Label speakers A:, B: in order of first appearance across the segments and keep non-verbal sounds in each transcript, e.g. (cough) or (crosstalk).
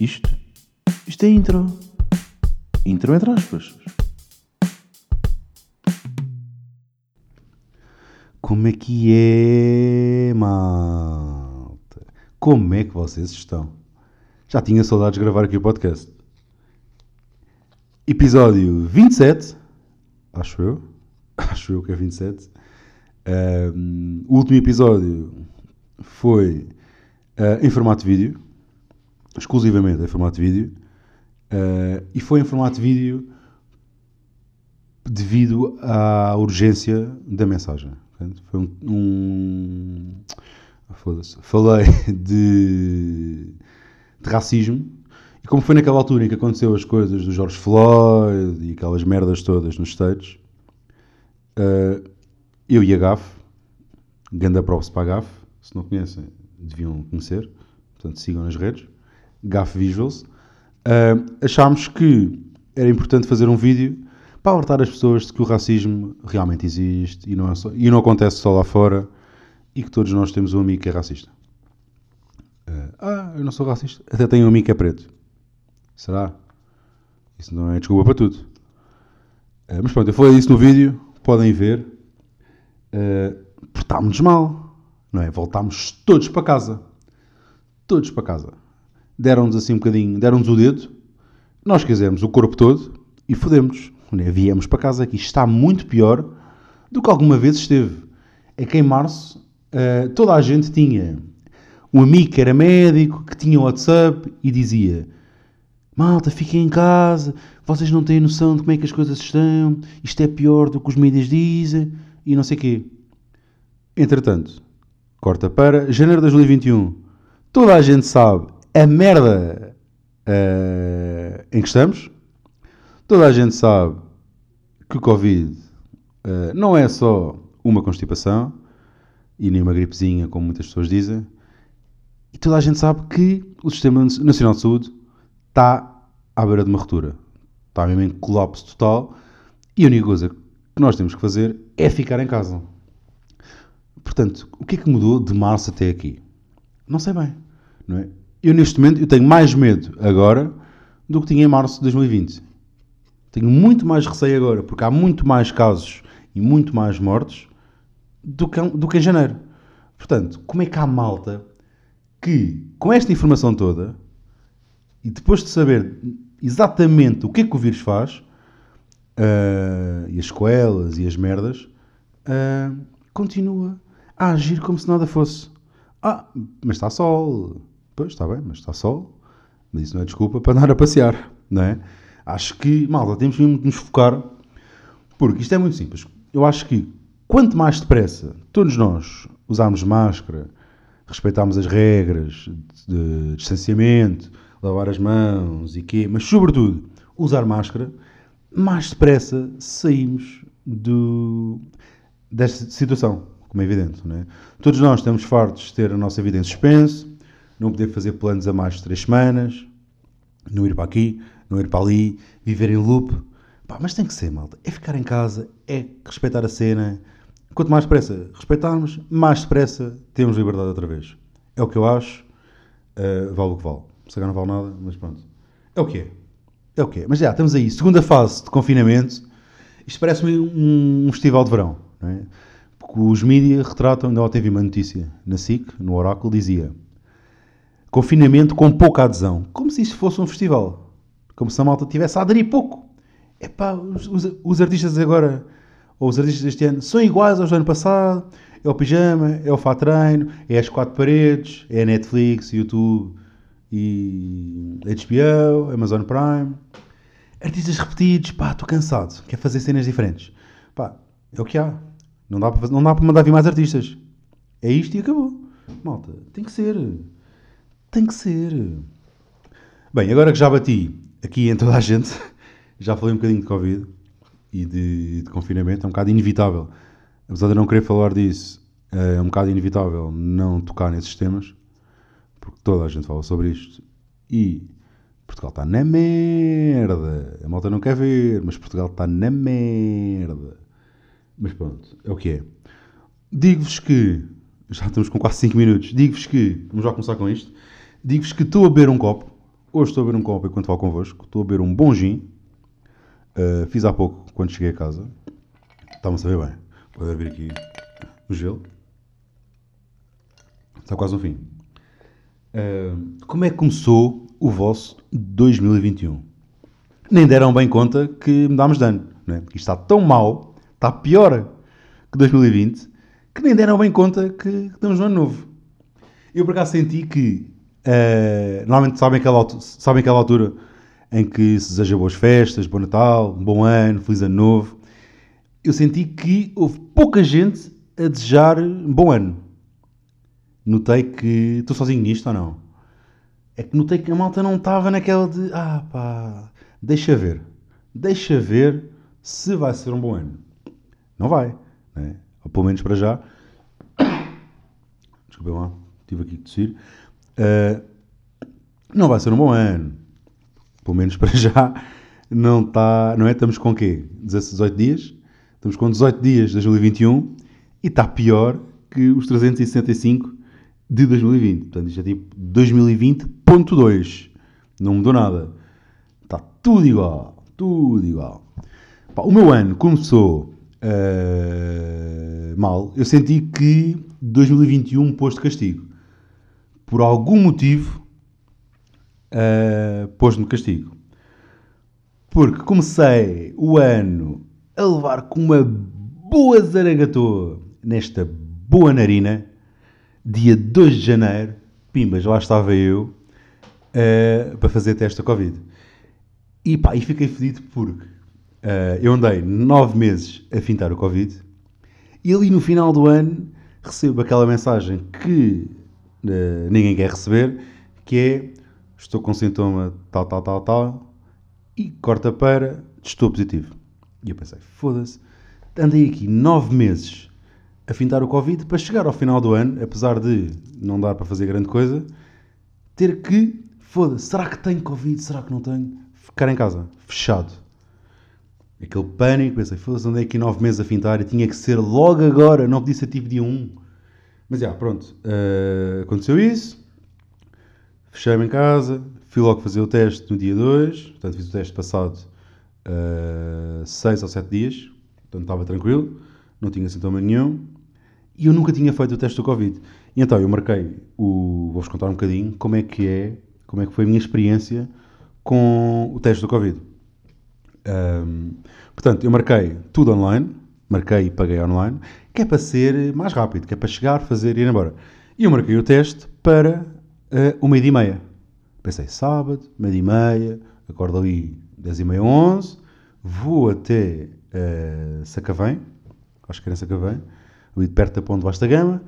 A: Isto? Isto é intro. Intro entre aspas. Como é que é, malta? Como é que vocês estão? Já tinha saudades de gravar aqui o podcast. Episódio 27. Acho eu. (laughs) Acho eu que é 27. Um, o último episódio foi uh, em formato vídeo, exclusivamente em formato vídeo, uh, e foi em formato vídeo devido à urgência da mensagem. Foi um. um falei (laughs) de, de racismo. E como foi naquela altura em que aconteceu as coisas do George Floyd e aquelas merdas todas nos States, uh, eu e a GAF, Ganda Props para a GAF, se não conhecem, deviam conhecer, portanto sigam nas redes, GAF Visuals, uh, achámos que era importante fazer um vídeo para alertar as pessoas de que o racismo realmente existe e não, é só, e não acontece só lá fora e que todos nós temos um amigo que é racista. Uh, ah, eu não sou racista, até tenho um amigo que é preto. Será? Isso não é desculpa para tudo. Uh, mas pronto, eu falei isso no vídeo, podem ver. Uh, portámos-nos mal, não é? Voltámos todos para casa. Todos para casa. Deram-nos assim um bocadinho, deram-nos o dedo, nós quisemos o corpo todo e fodemos. É? Viemos para casa isto está muito pior do que alguma vez esteve. É que em março uh, toda a gente tinha um amigo que era médico, que tinha WhatsApp e dizia Malta, fiquem em casa, vocês não têm noção de como é que as coisas estão, isto é pior do que os mídias dizem e não sei quê. Entretanto, corta para janeiro de 2021. Toda a gente sabe a merda uh, em que estamos. Toda a gente sabe que o Covid uh, não é só uma constipação e nem uma gripezinha, como muitas pessoas dizem. E toda a gente sabe que o Sistema Nacional de Saúde está à beira de uma ruptura. Está mesmo em colapso total. E a única coisa que nós temos que fazer é ficar em casa. Portanto, o que é que mudou de março até aqui? Não sei bem. Não é? Eu, neste momento, eu tenho mais medo agora do que tinha em março de 2020. Tenho muito mais receio agora, porque há muito mais casos e muito mais mortes do que, do que em janeiro. Portanto, como é que há malta que, com esta informação toda, e depois de saber exatamente o que é que o vírus faz, uh, e as coelas e as merdas, uh, continua a agir como se nada fosse. Ah, mas está sol. Pois, está bem, mas está sol. Mas isso não é desculpa para andar a passear, não é? Acho que, malta, temos mesmo de nos focar, porque isto é muito simples. Eu acho que quanto mais depressa todos nós usarmos máscara, respeitarmos as regras de distanciamento, lavar as mãos e quê, mas sobretudo usar máscara, mais depressa saímos do, desta situação como é evidente. Não é? Todos nós estamos fartos de ter a nossa vida em suspenso, não poder fazer planos a mais de três semanas, não ir para aqui, não ir para ali, viver em loop. Pá, mas tem que ser, malta. É ficar em casa, é respeitar a cena. Quanto mais depressa respeitarmos, mais depressa temos liberdade outra vez. É o que eu acho. Uh, vale o que vale. Se não vale nada, mas pronto. É o que é. É o que é. Mas já, estamos aí. Segunda fase de confinamento. Isto parece-me um, um festival de verão. Não é? que os mídias retratam, ainda teve uma notícia na SIC, no Oráculo, dizia confinamento com pouca adesão, como se isto fosse um festival, como se a malta tivesse a aderir pouco. Epá, os, os, os artistas agora, ou os artistas deste ano, são iguais aos do ano passado, é o pijama, é o fato treino, é as quatro paredes, é a Netflix, YouTube e HBO, Amazon Prime. Artistas repetidos, pá, estou cansado, quer fazer cenas diferentes. Pá, é o que há. Não dá, para, não dá para mandar vir mais artistas. É isto e acabou. Malta, tem que ser. Tem que ser. Bem, agora que já bati aqui em toda a gente, (laughs) já falei um bocadinho de Covid e de, de confinamento, é um bocado inevitável. Apesar de eu não querer falar disso, é um bocado inevitável não tocar nesses temas, porque toda a gente fala sobre isto. E Portugal está na merda. A malta não quer ver, mas Portugal está na merda. Mas pronto, é o que é. Digo-vos que. Já estamos com quase 5 minutos. Digo-vos que. Vamos já começar com isto. Digo-vos que estou a beber um copo. Hoje estou a beber um copo enquanto falo convosco. Estou a beber um bom gin. Uh, fiz há pouco, quando cheguei a casa. Está-me a saber bem. Pode abrir aqui o gelo. Está quase no fim. Uh, como é que começou o vosso 2021? Nem deram bem conta que mudámos de ano. Não é? Isto está tão mal, está pior que 2020, que nem deram bem conta que estamos no ano novo. Eu por acaso senti que, uh, normalmente sabem aquela, sabem aquela altura em que se deseja boas festas, bom Natal, bom ano, feliz ano novo. Eu senti que houve pouca gente a desejar bom ano notei que. Estou sozinho nisto ou não? É que notei que a malta não estava naquela de. Ah pá, deixa ver. Deixa ver se vai ser um bom ano. Não vai. Né? Ou pelo menos para já. (coughs) Desculpa lá, estive aqui a tossir. Uh, não vai ser um bom ano. Pelo menos para já. Não está. Não é? Estamos com o quê? 18 dias? Estamos com 18 dias de 2021 e está pior que os 365 de 2020. Portanto, isto é tipo 2020.2. Não mudou nada. Está tudo igual. Tudo igual. Pá, o meu ano começou uh, mal. Eu senti que 2021 pôs de castigo. Por algum motivo, uh, pôs-me castigo. Porque comecei o ano a levar com uma boa zaragatoa nesta boa narina dia 2 de janeiro, pimbas, lá estava eu uh, para fazer teste da Covid. E pá, e fiquei fedido porque uh, eu andei 9 meses a fintar o Covid e ali no final do ano recebo aquela mensagem que ninguém quer receber, que é estou com sintoma tal, tal, tal, tal e corta para estou positivo. E eu pensei, foda-se, andei aqui 9 meses a fintar o Covid para chegar ao final do ano, apesar de não dar para fazer grande coisa, ter que, foda-se, será que tenho Covid? Será que não tenho? Ficar em casa, fechado. Aquele pânico, pensei, foda-se, andei aqui nove meses a fintar e tinha que ser logo agora, não podia ser tipo dia 1. Mas já, pronto, uh, aconteceu isso, fechei-me em casa, fui logo fazer o teste no dia 2, portanto fiz o teste passado 6 uh, ou 7 dias, portanto estava tranquilo, não tinha sintoma nenhum, e eu nunca tinha feito o teste do Covid. E então eu marquei o. Vou-vos contar um bocadinho como é que é, como é que foi a minha experiência com o teste do Covid. Um, portanto, eu marquei tudo online, marquei e paguei online, que é para ser mais rápido, que é para chegar, fazer e ir embora. E eu marquei o teste para uh, uma e meia. Pensei, sábado, meia e meia, acordo ali 10 e meia, 11, vou até uh, Sacavém, acho que era Sacavém, ali perto da Ponte Vasta Gama,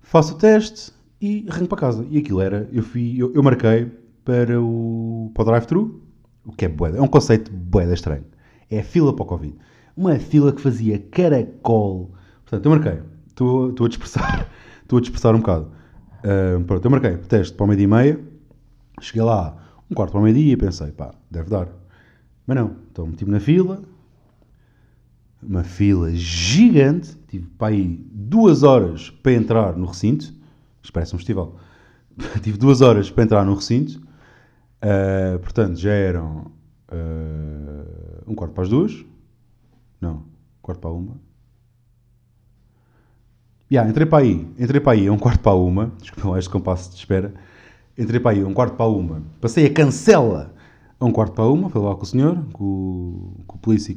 A: faço o teste e arranco para casa. E aquilo era, eu, fui, eu, eu marquei para o, para o drive-thru, o que é boeda, é um conceito boeda estranho. É fila para o Covid. Uma fila que fazia caracol. Portanto, eu marquei. Estou, a dispersar, (laughs) estou a dispersar um bocado. Uh, pronto, eu marquei teste para o meio-dia e meia. Cheguei lá, um quarto para o meio-dia e pensei, pá, deve dar. Mas não, então meti-me na fila, uma fila gigante, tive para aí duas horas para entrar no recinto, isto parece um festival, (laughs) tive duas horas para entrar no recinto, uh, portanto já eram uh, um quarto para as duas, não, quarto para uma, yeah, entrei para aí, entrei para aí a um quarto para uma, desculpa lá este compasso de espera, entrei para aí a um quarto para uma, passei a cancela a um quarto para uma, fui lá com o senhor, com, com o polícia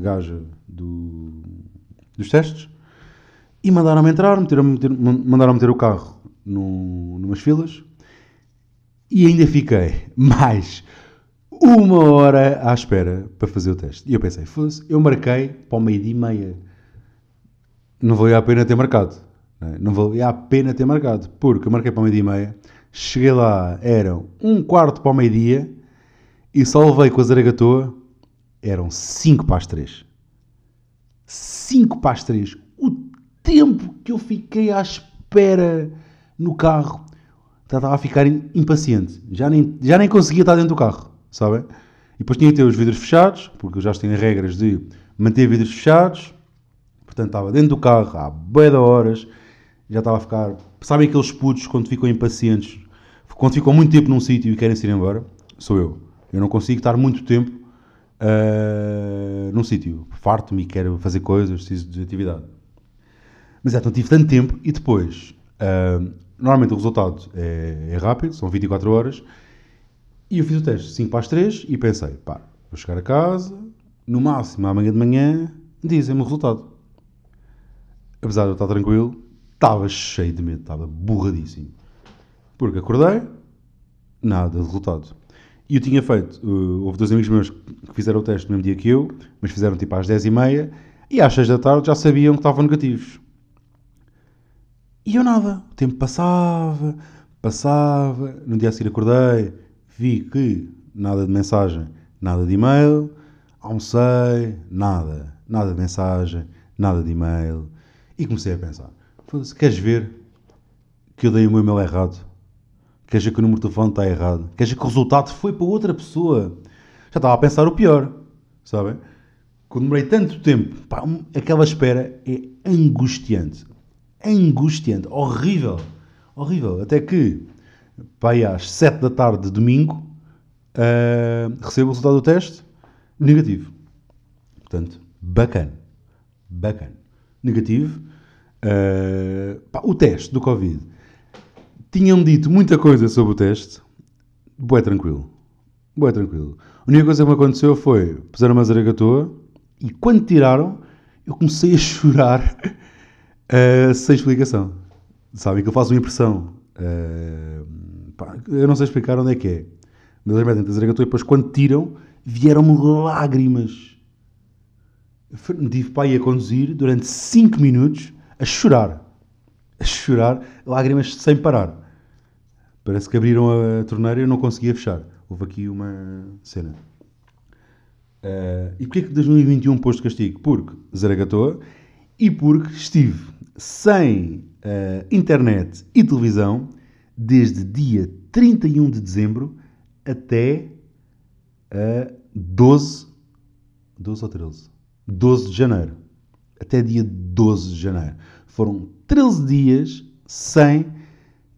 A: gaja do, dos testes, e mandaram-me entrar, meteram, meter, mandaram meter o carro no, numas filas, e ainda fiquei (laughs) mais uma hora à espera para fazer o teste. E eu pensei, fosse, eu marquei para o meio-dia e meia. Não valia a pena ter marcado. Não, é? não valia a pena ter marcado, porque eu marquei para o meio-dia e meia, cheguei lá, eram um quarto para o meio-dia, e só levei com a zaragatoa, eram 5 para as 3. 5 para as 3. O tempo que eu fiquei à espera no carro, estava a ficar impaciente. Já nem, já nem conseguia estar dentro do carro, sabem? E depois tinha que ter os vidros fechados, porque eu já tenho regras de manter vidros fechados. Portanto, estava dentro do carro há boia de horas. Já estava a ficar... Sabem aqueles putos quando ficam impacientes? Quando ficam muito tempo num sítio e querem se ir embora? sou eu. Eu não consigo estar muito tempo uh, num sítio. Farto-me e quero fazer coisas, preciso de atividade. Mas é, então tive tanto tempo e depois, uh, normalmente o resultado é, é, rápido, são 24 horas, e eu fiz o teste 5 para as 3 e pensei, pá, vou chegar a casa, no máximo amanhã de manhã, dizem-me o resultado. Apesar de eu estar tranquilo, estava cheio de medo, estava borradíssimo. Porque acordei, nada de resultado. E eu tinha feito, uh, houve dois amigos meus que fizeram o teste no mesmo dia que eu, mas fizeram tipo às 10h30 e às 6 da tarde já sabiam que estavam negativos. E eu nada. O tempo passava, passava. No dia a seguir acordei, vi que nada de mensagem, nada de e-mail. Almocei, nada. Nada de mensagem, nada de e-mail. E comecei a pensar: queres ver que eu dei o meu e-mail errado? Quer dizer que o número de telefone está errado. Quer dizer que o resultado foi para outra pessoa. Já estava a pensar o pior, sabem? Quando demorei tanto tempo, pá, aquela espera é angustiante. Angustiante. Horrível. Horrível. Até que, aí às 7 da tarde de domingo, uh, recebo o resultado do teste negativo. Portanto, bacana. Bacana. Negativo. Uh, pá, o teste do Covid tinham dito muita coisa sobre o teste. Boé tranquilo. Boé tranquilo. A única coisa que me aconteceu foi, puseram uma zaragatoa e quando tiraram, eu comecei a (laughs) chorar uh, sem explicação. Sabem que eu faço uma impressão. Pá, eu não sei explicar onde é que é. Mas eles metem a zaragatoa e depois quando tiram, vieram-me lágrimas. Tive pai a conduzir durante 5 minutos a chorar. A chorar, lágrimas sem parar. Parece que abriram a torneira e eu não conseguia fechar. Houve aqui uma cena. Uh, e porquê que 2021 pôs de castigo? Porque zaragatoa e porque estive sem uh, internet e televisão desde dia 31 de dezembro até uh, 12, 12 ou 13? 12 de janeiro. Até dia 12 de janeiro. Foram 13 dias sem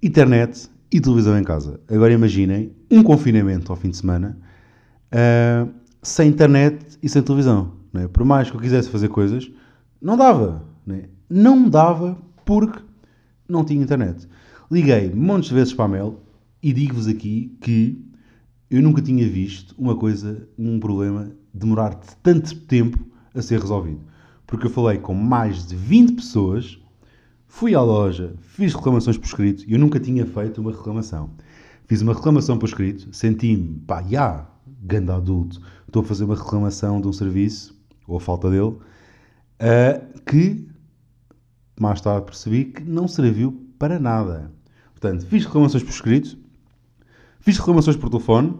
A: internet e televisão em casa. Agora imaginem um confinamento ao fim de semana uh, sem internet e sem televisão. É? Por mais que eu quisesse fazer coisas, não dava. Não, é? não dava porque não tinha internet. Liguei montes de vezes para a Mel e digo-vos aqui que eu nunca tinha visto uma coisa, um problema demorar tanto tempo a ser resolvido. Porque eu falei com mais de 20 pessoas Fui à loja, fiz reclamações por escrito e eu nunca tinha feito uma reclamação. Fiz uma reclamação por escrito, senti-me, pá, já, ganda adulto, estou a fazer uma reclamação de um serviço, ou a falta dele, uh, que mais tarde percebi que não serviu para nada. Portanto, fiz reclamações por escrito, fiz reclamações por telefone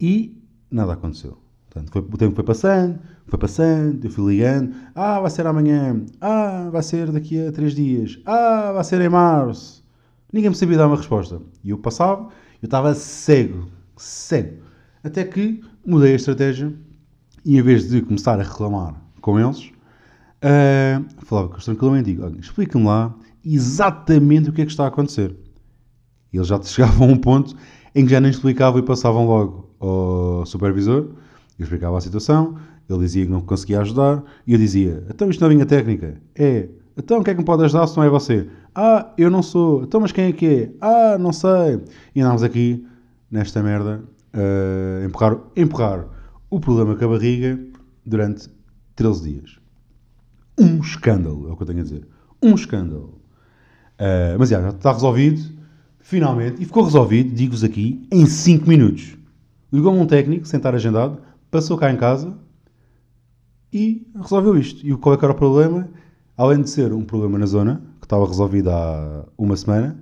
A: e nada aconteceu. Portanto, foi, o tempo foi passando, foi passando, eu fui ligando. Ah, vai ser amanhã. Ah, vai ser daqui a três dias. Ah, vai ser em março. Ninguém me sabia dar uma resposta. E eu passava, eu estava cego, cego. Até que mudei a estratégia e em vez de começar a reclamar com eles, uh, falava com eles tranquilamente e digo, explica-me lá exatamente o que é que está a acontecer. E eles já (laughs) chegavam a um ponto em que já nem explicavam e passavam logo ao supervisor eu explicava a situação, ele dizia que não conseguia ajudar, e eu dizia: Então isto não é minha técnica? É. Então quem é que me pode ajudar se não é você? Ah, eu não sou. Então mas quem é que é? Ah, não sei. E andámos aqui, nesta merda, a empurrar, empurrar o problema com a barriga durante 13 dias. Um escândalo, é o que eu tenho a dizer. Um escândalo. Uh, mas já, já está resolvido, finalmente, e ficou resolvido, digo-vos aqui, em 5 minutos. Ligou-me um técnico, sentar agendado, passou cá em casa e resolveu isto. E qual é que era o problema? Além de ser um problema na zona, que estava resolvido há uma semana,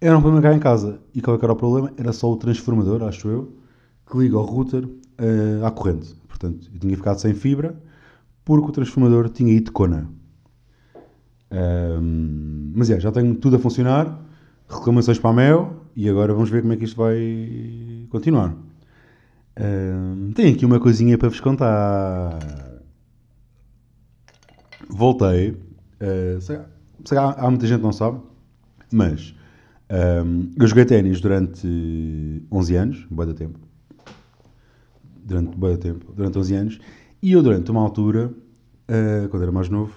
A: era um problema cá em casa. E qual é que era o problema? Era só o transformador, acho eu, que liga ao router uh, à corrente. Portanto, eu tinha ficado sem fibra porque o transformador tinha ido cona. Um, mas é, já tenho tudo a funcionar, reclamações para a Mel e agora vamos ver como é que isto vai continuar. Uh, tenho aqui uma coisinha para vos contar. Voltei. Uh, sei, sei, há, há, muita gente que não sabe, mas Um, eu joguei ténis durante 11 anos, boa da tempo. Durante boa tempo, durante 11 anos. E eu, durante uma altura, uh, quando era mais novo,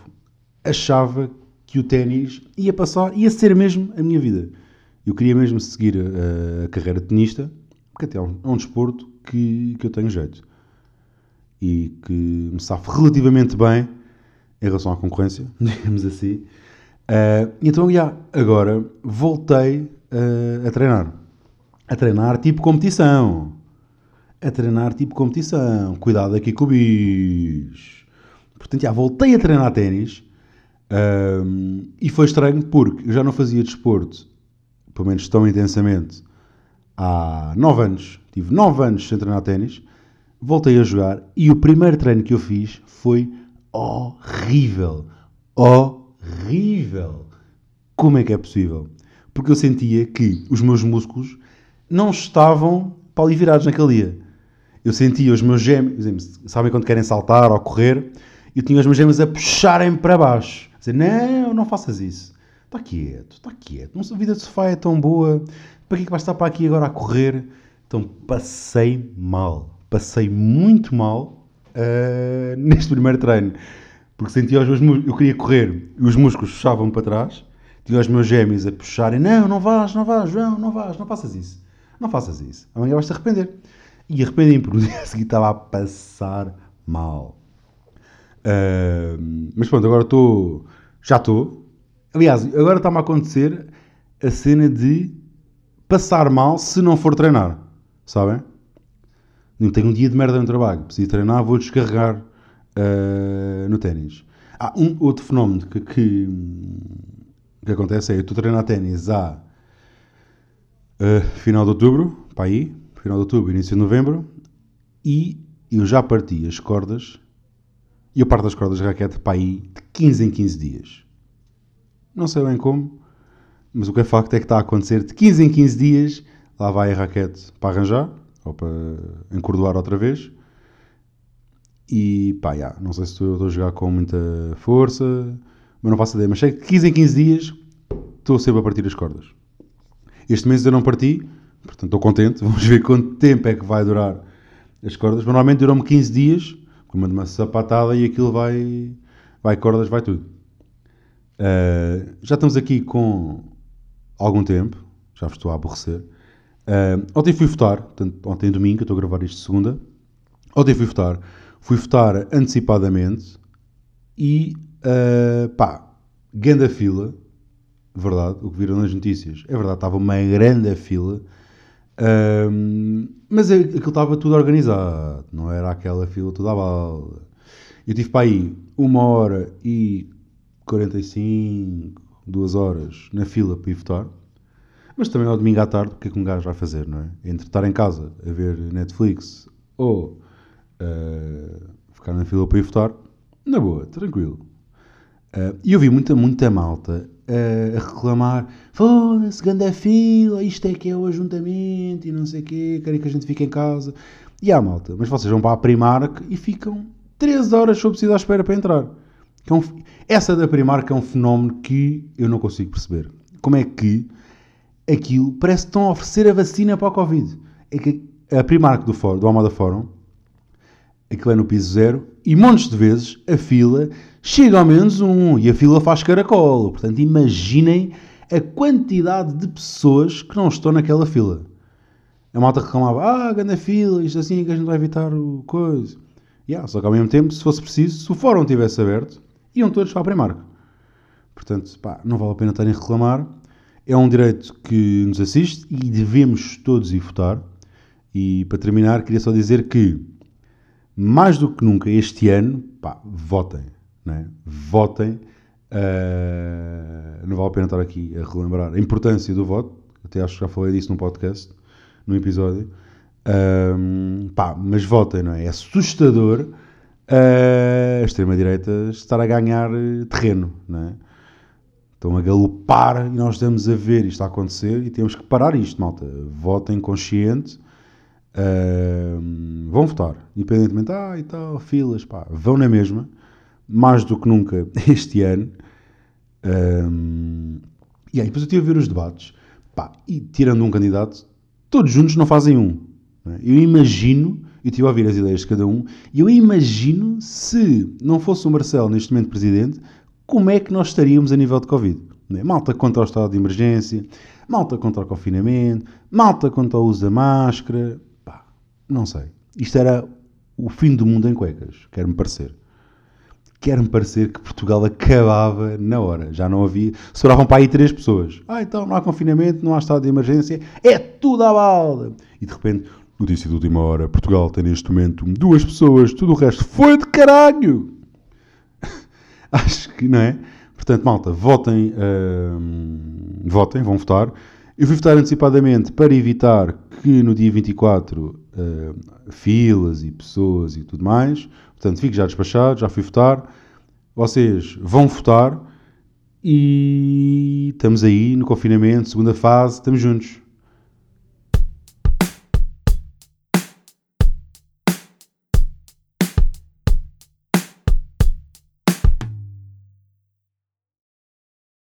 A: achava que o ténis ia passar, ia ser mesmo a minha vida. Eu queria mesmo seguir a, a carreira de tenista, porque até é um, é um desporto que, que eu tenho jeito. E que me safo relativamente bem em relação à concorrência, (laughs) digamos assim. Uh, então, já, agora voltei uh, a treinar. A treinar tipo competição. A treinar tipo competição. Cuidado aqui com o bicho. Portanto, já voltei a treinar ténis. Uh, e foi estranho porque eu já não fazia desporto, pelo menos tão intensamente, há 9 anos. Tive 9 anos sem treinar ténis. Voltei a jogar e o primeiro treino que eu fiz foi. Horrível horrível. Como é que é possível? Porque eu sentia que os meus músculos não estavam para ali virados naquele dia. Eu sentia os meus gêmeos, sabem quando querem saltar ou correr? Eu tinha os meus gêmeos a puxarem para baixo. A dizer, não, não faças isso. Está quieto, está quieto. A vida de sofá é tão boa. Para que é que vais estar para aqui agora a correr? Então passei mal. Passei muito mal uh, (laughs) neste primeiro treino. Porque sentia os meus eu queria correr e os músculos puxavam para trás, tinha os meus gêmeos a puxarem, não, não vais, não vais, João, não vais, não faças isso. Não faças isso. Amanhã vais-te arrepender. E arrependi-me porque no dia seguinte estava a passar mal. Uh, mas pronto, agora estou. Já estou. Aliás, agora está-me a acontecer a cena de passar mal se não for treinar. Sabem? Não tenho um dia de merda no trabalho. Preciso treinar, vou descarregar uh, no ténis. Há um outro fenómeno que, que, que acontece é eu estou a treinar ténis há uh, final de outubro, para aí, final de outubro, início de novembro, e eu já parti as cordas, e eu parto as cordas de raquete para aí de 15 em 15 dias. Não sei bem como, mas o que é facto é que está a acontecer de 15 em 15 dias, lá vai a raquete para arranjar, ou para encordoar outra vez, e pá, yeah, não sei se estou, estou a jogar com muita força, mas não faço ideia. Mas sei que 15 em 15 dias estou sempre a partir as cordas. Este mês eu não parti, portanto estou contente. (laughs) Vamos ver quanto tempo é que vai durar as cordas. Mas normalmente duram-me 15 dias, com uma sapatada e aquilo vai, vai cordas, vai tudo. Uh, já estamos aqui com algum tempo, já vos estou a aborrecer. Uh, ontem fui votar, portanto, ontem é domingo, estou a gravar isto segunda. Ontem fui votar. Fui votar antecipadamente e, uh, pá, grande fila, verdade, o que viram nas notícias, é verdade, estava uma grande fila, uh, mas é, aquilo estava tudo organizado, não era aquela fila toda à bala. Eu tive para aí uma hora e 45, duas horas na fila para ir votar, mas também ao domingo à tarde, o que é que um gajo vai fazer, não é? Entre estar em casa a ver Netflix ou uh, ficar na fila para ir votar, na boa, tranquilo. Uh, e eu vi muita, muita malta a reclamar: foda-se, grande fila, isto é que é o ajuntamento e não sei o quê, querem que a gente fique em casa. E há malta, mas vocês vão para a Primark e ficam 3 horas sob à espera para entrar. É essa da Primark é um fenómeno que eu não consigo perceber. Como é que aquilo parece que estão a oferecer a vacina para a Covid? É que a Primark do, Fórum, do Almada Fórum aquilo é no piso zero, e montes de vezes a fila chega ao menos um, e a fila faz caracol. Portanto, imaginem a quantidade de pessoas que não estão naquela fila. A malta reclamava, ah, grande fila, isto assim que a gente vai evitar o coisa. Yeah, só que ao mesmo tempo, se fosse preciso, se o fórum tivesse aberto, iam todos para a Primark. Portanto, pá, não vale a pena estarem a reclamar. É um direito que nos assiste e devemos todos ir votar. E para terminar, queria só dizer que mais do que nunca este ano, pá, votem, é? votem. Uh, não vale a pena estar aqui a relembrar a importância do voto, até acho que já falei disso num podcast, num episódio. Uh, pá, mas votem, não é? É assustador a extrema-direita estar a ganhar terreno, não é? Estão a galopar e nós estamos a ver isto a acontecer e temos que parar isto, malta. Votem consciente Uh, vão votar, independentemente, ah, e tal, filas, pá, vão na mesma, mais do que nunca este ano. Um, e aí, depois eu estive a ver os debates. Pá, e tirando um candidato, todos juntos não fazem um. é? Eu imagino, eu estive a ouvir as ideias de cada um, e eu imagino se não fosse o Marcelo neste momento presidente, como é que nós estaríamos a nível de Covid. é? Malta contra o estado de emergência, malta contra o confinamento, malta contra o uso da máscara. Pá, não sei. Isto era o fim do mundo em cuecas, quer-me parecer. Quer-me parecer que Portugal acabava na hora. Já não havia. Sobravam para aí três pessoas. Ah, então não há confinamento, não há estado de emergência, é tudo à balda. E de repente, notícia de última hora: Portugal tem neste momento duas pessoas, tudo o resto foi de caralho. (laughs) Acho que não é? Portanto, malta, votem, hum, votem, vão votar. Eu fui votar antecipadamente para evitar que no dia 24 hum, filas e pessoas e tudo mais. Portanto, fico já despachado, já fui votar. Vocês vão votar e estamos aí no confinamento, segunda fase, estamos juntos.